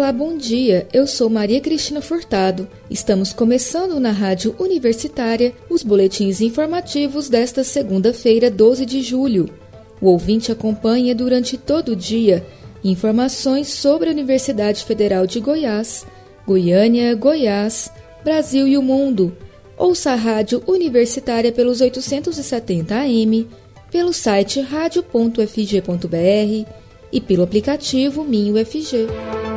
Olá, bom dia. Eu sou Maria Cristina Furtado. Estamos começando na Rádio Universitária os boletins informativos desta segunda-feira, 12 de julho. O ouvinte acompanha durante todo o dia informações sobre a Universidade Federal de Goiás, Goiânia, Goiás, Brasil e o mundo. Ouça a Rádio Universitária pelos 870 AM, pelo site radio.fg.br e pelo aplicativo Minho FG.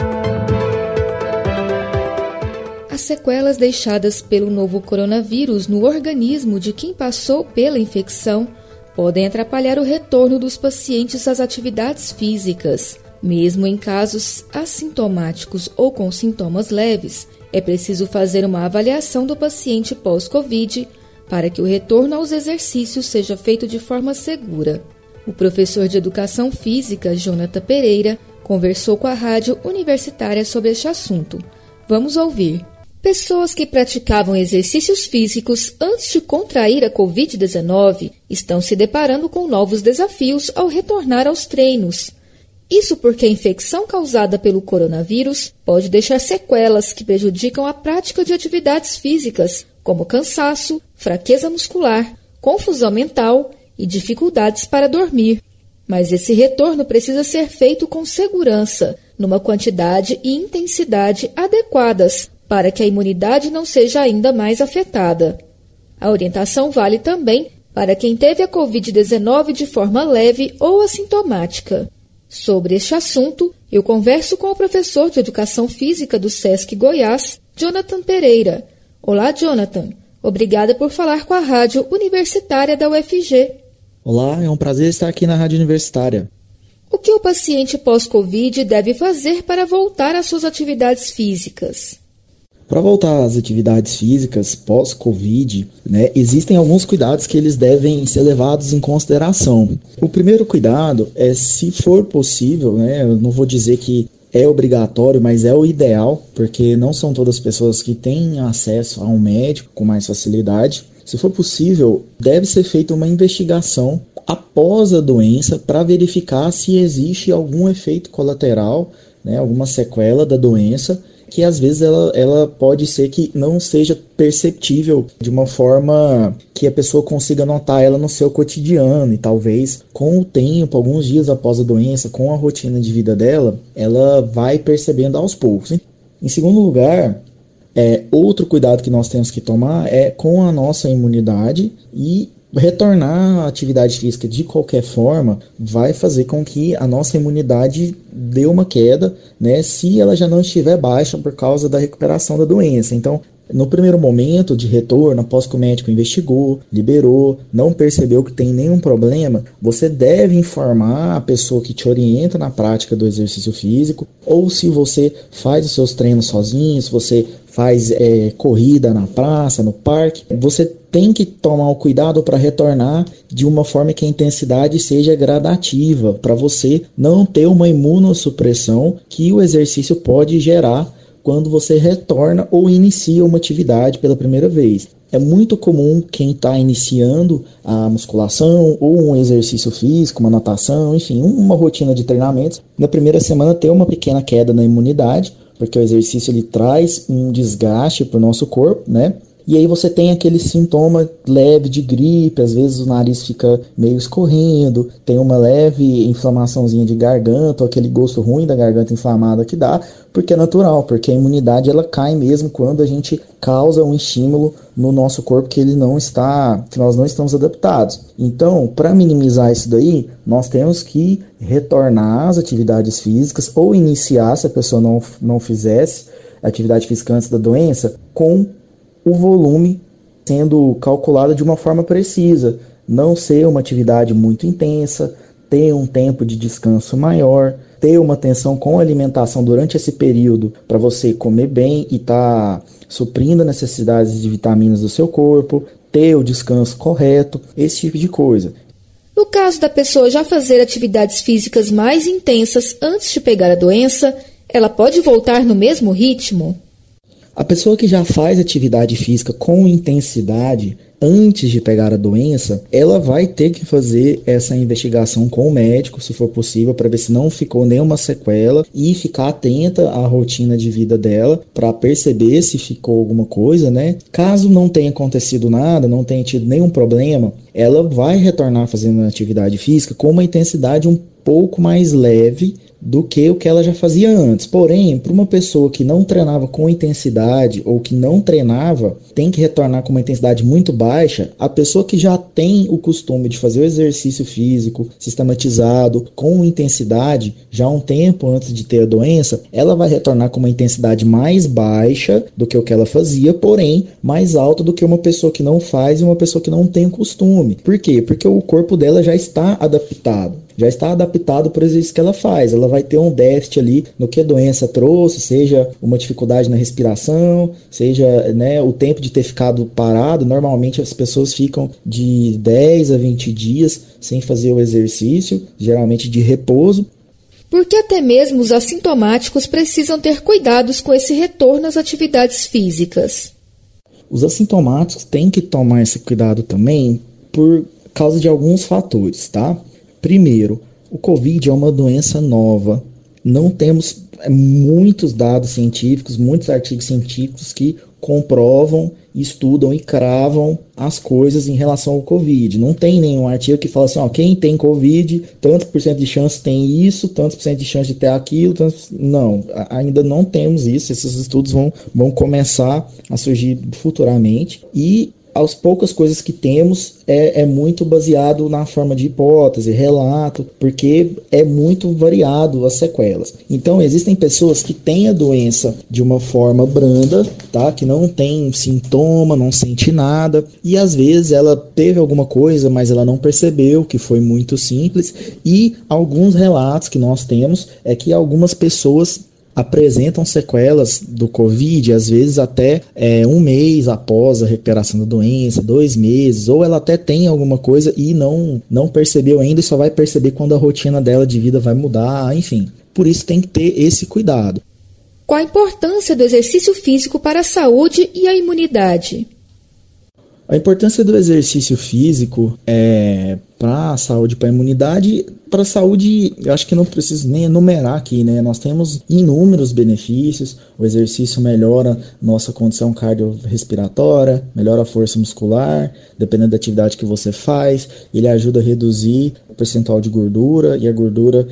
As sequelas deixadas pelo novo coronavírus no organismo de quem passou pela infecção podem atrapalhar o retorno dos pacientes às atividades físicas. Mesmo em casos assintomáticos ou com sintomas leves, é preciso fazer uma avaliação do paciente pós-Covid para que o retorno aos exercícios seja feito de forma segura. O professor de Educação Física, Jonathan Pereira, conversou com a rádio universitária sobre este assunto. Vamos ouvir. Pessoas que praticavam exercícios físicos antes de contrair a Covid-19 estão se deparando com novos desafios ao retornar aos treinos. Isso porque a infecção causada pelo coronavírus pode deixar sequelas que prejudicam a prática de atividades físicas, como cansaço, fraqueza muscular, confusão mental e dificuldades para dormir. Mas esse retorno precisa ser feito com segurança, numa quantidade e intensidade adequadas para que a imunidade não seja ainda mais afetada. A orientação vale também para quem teve a Covid-19 de forma leve ou assintomática. Sobre este assunto, eu converso com o professor de Educação Física do SESC Goiás, Jonathan Pereira. Olá, Jonathan. Obrigada por falar com a Rádio Universitária da UFG. Olá, é um prazer estar aqui na Rádio Universitária. O que o paciente pós-Covid deve fazer para voltar às suas atividades físicas? Para voltar às atividades físicas pós-Covid, né, existem alguns cuidados que eles devem ser levados em consideração. O primeiro cuidado é, se for possível, né, eu não vou dizer que é obrigatório, mas é o ideal, porque não são todas as pessoas que têm acesso a um médico com mais facilidade. Se for possível, deve ser feita uma investigação após a doença para verificar se existe algum efeito colateral, né, alguma sequela da doença, que às vezes ela, ela pode ser que não seja perceptível de uma forma que a pessoa consiga notar ela no seu cotidiano e talvez com o tempo, alguns dias após a doença, com a rotina de vida dela, ela vai percebendo aos poucos. Em segundo lugar, é, outro cuidado que nós temos que tomar é com a nossa imunidade e retornar à atividade física de qualquer forma vai fazer com que a nossa imunidade dê uma queda, né, se ela já não estiver baixa por causa da recuperação da doença. Então, no primeiro momento de retorno, após que o médico investigou, liberou, não percebeu que tem nenhum problema, você deve informar a pessoa que te orienta na prática do exercício físico, ou se você faz os seus treinos sozinho, se você faz é, corrida na praça, no parque, você tem que tomar o cuidado para retornar de uma forma que a intensidade seja gradativa, para você não ter uma imunossupressão que o exercício pode gerar quando você retorna ou inicia uma atividade pela primeira vez. É muito comum quem está iniciando a musculação ou um exercício físico, uma natação, enfim, uma rotina de treinamentos, na primeira semana ter uma pequena queda na imunidade, porque o exercício ele traz um desgaste para o nosso corpo, né? E aí você tem aquele sintoma leve de gripe, às vezes o nariz fica meio escorrendo, tem uma leve inflamaçãozinha de garganta, ou aquele gosto ruim da garganta inflamada que dá, porque é natural, porque a imunidade ela cai mesmo quando a gente causa um estímulo no nosso corpo que ele não está, que nós não estamos adaptados. Então, para minimizar isso daí, nós temos que retornar às atividades físicas ou iniciar se a pessoa não, não fizesse atividade física antes da doença com o volume sendo calculado de uma forma precisa, não ser uma atividade muito intensa, ter um tempo de descanso maior, ter uma atenção com a alimentação durante esse período para você comer bem e estar tá suprindo necessidades de vitaminas do seu corpo, ter o descanso correto, esse tipo de coisa. No caso da pessoa já fazer atividades físicas mais intensas antes de pegar a doença, ela pode voltar no mesmo ritmo? A pessoa que já faz atividade física com intensidade antes de pegar a doença, ela vai ter que fazer essa investigação com o médico, se for possível, para ver se não ficou nenhuma sequela e ficar atenta à rotina de vida dela para perceber se ficou alguma coisa, né? Caso não tenha acontecido nada, não tenha tido nenhum problema, ela vai retornar fazendo atividade física com uma intensidade um pouco mais leve do que o que ela já fazia antes. Porém, para uma pessoa que não treinava com intensidade ou que não treinava, tem que retornar com uma intensidade muito baixa, a pessoa que já tem o costume de fazer o exercício físico sistematizado com intensidade já um tempo antes de ter a doença, ela vai retornar com uma intensidade mais baixa do que o que ela fazia, porém mais alta do que uma pessoa que não faz e uma pessoa que não tem o costume. Por quê? Porque o corpo dela já está adaptado já está adaptado para o exercício que ela faz. Ela vai ter um déficit ali no que a doença trouxe, seja uma dificuldade na respiração, seja né, o tempo de ter ficado parado. Normalmente as pessoas ficam de 10 a 20 dias sem fazer o exercício, geralmente de repouso. Porque até mesmo os assintomáticos precisam ter cuidados com esse retorno às atividades físicas. Os assintomáticos têm que tomar esse cuidado também por causa de alguns fatores, tá? Primeiro, o Covid é uma doença nova. Não temos é, muitos dados científicos, muitos artigos científicos que comprovam, estudam e cravam as coisas em relação ao Covid. Não tem nenhum artigo que fala assim, ó, quem tem Covid, tanto por cento de chance tem isso, tanto por cento de chance de ter aquilo, tanto... não, ainda não temos isso, esses estudos vão, vão começar a surgir futuramente e as poucas coisas que temos é, é, muito baseado na forma de hipótese, relato, porque é muito variado as sequelas. Então, existem pessoas que têm a doença de uma forma branda, tá? Que não tem sintoma, não sente nada, e às vezes ela teve alguma coisa, mas ela não percebeu, que foi muito simples, e alguns relatos que nós temos é que algumas pessoas apresentam sequelas do Covid, às vezes até é, um mês após a recuperação da doença, dois meses, ou ela até tem alguma coisa e não, não percebeu ainda e só vai perceber quando a rotina dela de vida vai mudar, enfim. Por isso tem que ter esse cuidado. Qual a importância do exercício físico para a saúde e a imunidade? A importância do exercício físico é para a saúde, para a imunidade, para a saúde, eu acho que não preciso nem enumerar aqui, né? Nós temos inúmeros benefícios. O exercício melhora nossa condição cardiorrespiratória, melhora a força muscular, dependendo da atividade que você faz. Ele ajuda a reduzir o percentual de gordura e a gordura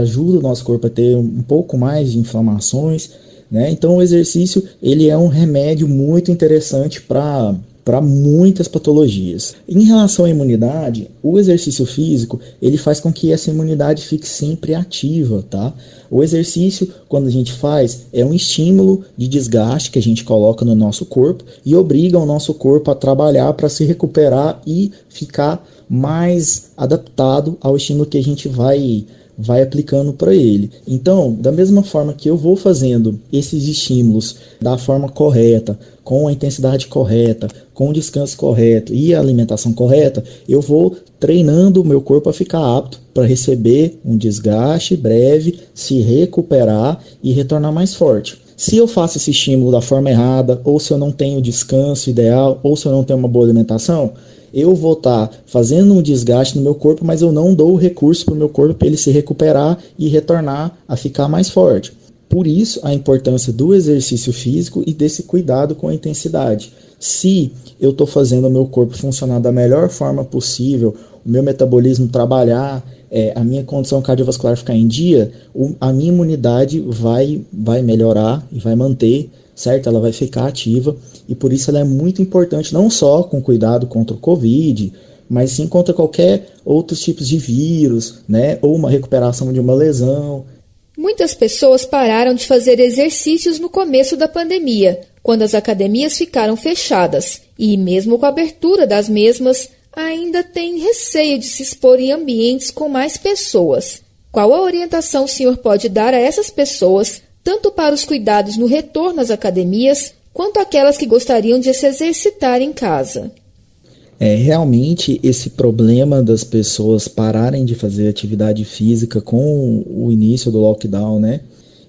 ajuda o nosso corpo a ter um pouco mais de inflamações. Né? Então o exercício ele é um remédio muito interessante para para muitas patologias. Em relação à imunidade, o exercício físico ele faz com que essa imunidade fique sempre ativa, tá? O exercício, quando a gente faz, é um estímulo de desgaste que a gente coloca no nosso corpo e obriga o nosso corpo a trabalhar para se recuperar e ficar mais adaptado ao estímulo que a gente vai vai aplicando para ele. Então, da mesma forma que eu vou fazendo esses estímulos da forma correta, com a intensidade correta, com o descanso correto e a alimentação correta, eu vou treinando o meu corpo a ficar apto para receber um desgaste breve, se recuperar e retornar mais forte. Se eu faço esse estímulo da forma errada, ou se eu não tenho descanso ideal, ou se eu não tenho uma boa alimentação, eu vou estar tá fazendo um desgaste no meu corpo, mas eu não dou o recurso para o meu corpo para ele se recuperar e retornar a ficar mais forte. Por isso, a importância do exercício físico e desse cuidado com a intensidade. Se eu estou fazendo o meu corpo funcionar da melhor forma possível, o meu metabolismo trabalhar, é, a minha condição cardiovascular ficar em dia, o, a minha imunidade vai, vai melhorar e vai manter certo? Ela vai ficar ativa e por isso ela é muito importante, não só com cuidado contra o Covid, mas sim contra qualquer outros tipos de vírus, né? Ou uma recuperação de uma lesão. Muitas pessoas pararam de fazer exercícios no começo da pandemia, quando as academias ficaram fechadas, e mesmo com a abertura das mesmas, ainda tem receio de se expor em ambientes com mais pessoas. Qual a orientação o senhor pode dar a essas pessoas tanto para os cuidados no retorno às academias, quanto aquelas que gostariam de se exercitar em casa. É, realmente esse problema das pessoas pararem de fazer atividade física com o início do lockdown, né?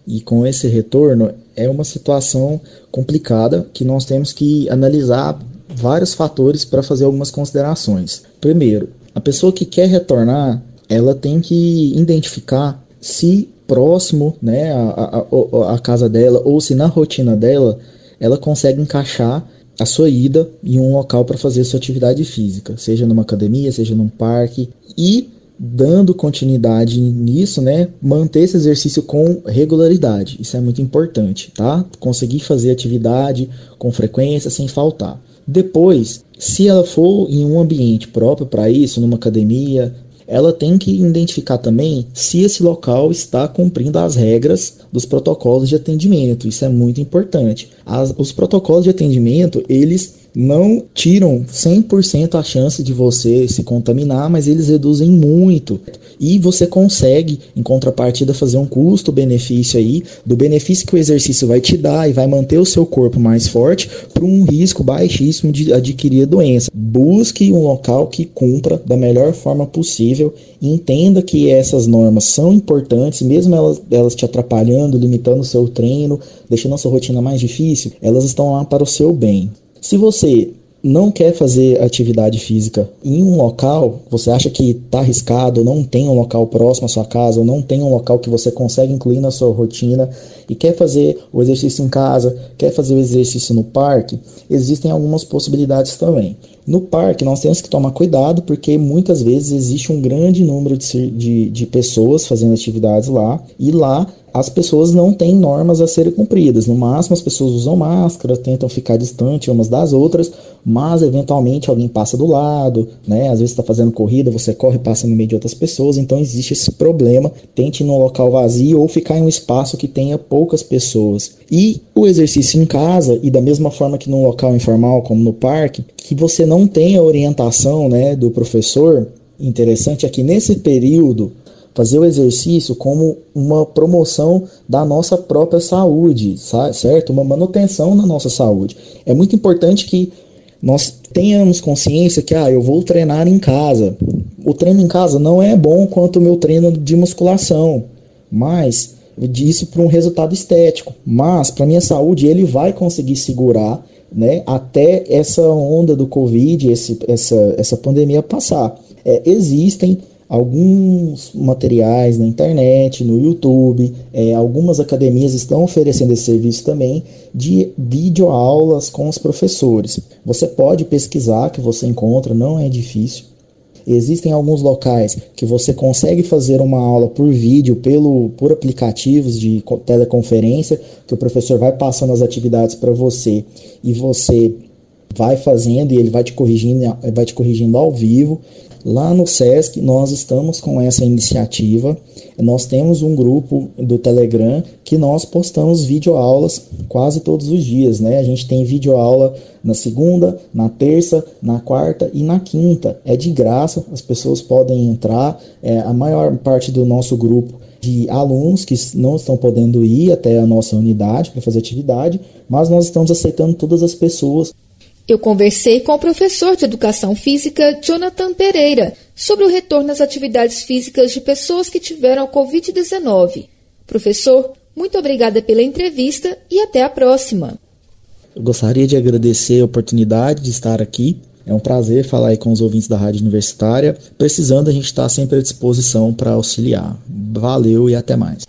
E com esse retorno é uma situação complicada que nós temos que analisar vários fatores para fazer algumas considerações. Primeiro, a pessoa que quer retornar, ela tem que identificar se próximo, né, a, a, a casa dela ou se na rotina dela ela consegue encaixar a sua ida em um local para fazer sua atividade física, seja numa academia, seja num parque e dando continuidade nisso, né, manter esse exercício com regularidade. Isso é muito importante, tá? Conseguir fazer atividade com frequência sem faltar. Depois, se ela for em um ambiente próprio para isso, numa academia, ela tem que identificar também se esse local está cumprindo as regras dos protocolos de atendimento. Isso é muito importante. As, os protocolos de atendimento, eles não tiram 100% a chance de você se contaminar, mas eles reduzem muito. E você consegue, em contrapartida, fazer um custo-benefício aí, do benefício que o exercício vai te dar e vai manter o seu corpo mais forte para um risco baixíssimo de adquirir a doença. Busque um local que cumpra da melhor forma possível entenda que essas normas são importantes, mesmo elas, elas te atrapalhando, limitando o seu treino, deixando a sua rotina mais difícil, elas estão lá para o seu bem. Se você não quer fazer atividade física em um local, você acha que está arriscado, não tem um local próximo à sua casa, ou não tem um local que você consegue incluir na sua rotina e quer fazer o exercício em casa, quer fazer o exercício no parque, existem algumas possibilidades também. No parque, nós temos que tomar cuidado porque muitas vezes existe um grande número de, de, de pessoas fazendo atividades lá e lá as pessoas não têm normas a serem cumpridas. No máximo, as pessoas usam máscara, tentam ficar distante umas das outras, mas eventualmente alguém passa do lado, né? Às vezes está fazendo corrida, você corre e passa no meio de outras pessoas, então existe esse problema. Tente ir num local vazio ou ficar em um espaço que tenha poucas pessoas. E o exercício em casa, e da mesma forma que num local informal, como no parque, que você não tenha orientação né, do professor, interessante é que nesse período fazer o exercício como uma promoção da nossa própria saúde, certo? Uma manutenção na nossa saúde. É muito importante que nós tenhamos consciência que ah, eu vou treinar em casa. O treino em casa não é bom quanto o meu treino de musculação, mas disso para um resultado estético. Mas para minha saúde ele vai conseguir segurar, né, até essa onda do Covid, esse, essa, essa pandemia passar. É, existem alguns materiais na internet, no YouTube, é, algumas academias estão oferecendo esse serviço também de videoaulas com os professores. Você pode pesquisar que você encontra, não é difícil. Existem alguns locais que você consegue fazer uma aula por vídeo, pelo, por aplicativos de teleconferência, que o professor vai passando as atividades para você e você vai fazendo e ele vai te corrigindo, vai te corrigindo ao vivo. Lá no SESC, nós estamos com essa iniciativa. Nós temos um grupo do Telegram que nós postamos videoaulas quase todos os dias, né? A gente tem videoaula na segunda, na terça, na quarta e na quinta. É de graça, as pessoas podem entrar. É, a maior parte do nosso grupo de alunos que não estão podendo ir até a nossa unidade para fazer atividade, mas nós estamos aceitando todas as pessoas. Eu conversei com o professor de Educação Física, Jonathan Pereira, sobre o retorno às atividades físicas de pessoas que tiveram a Covid-19. Professor, muito obrigada pela entrevista e até a próxima. Eu gostaria de agradecer a oportunidade de estar aqui. É um prazer falar com os ouvintes da Rádio Universitária. Precisando, a gente está sempre à disposição para auxiliar. Valeu e até mais.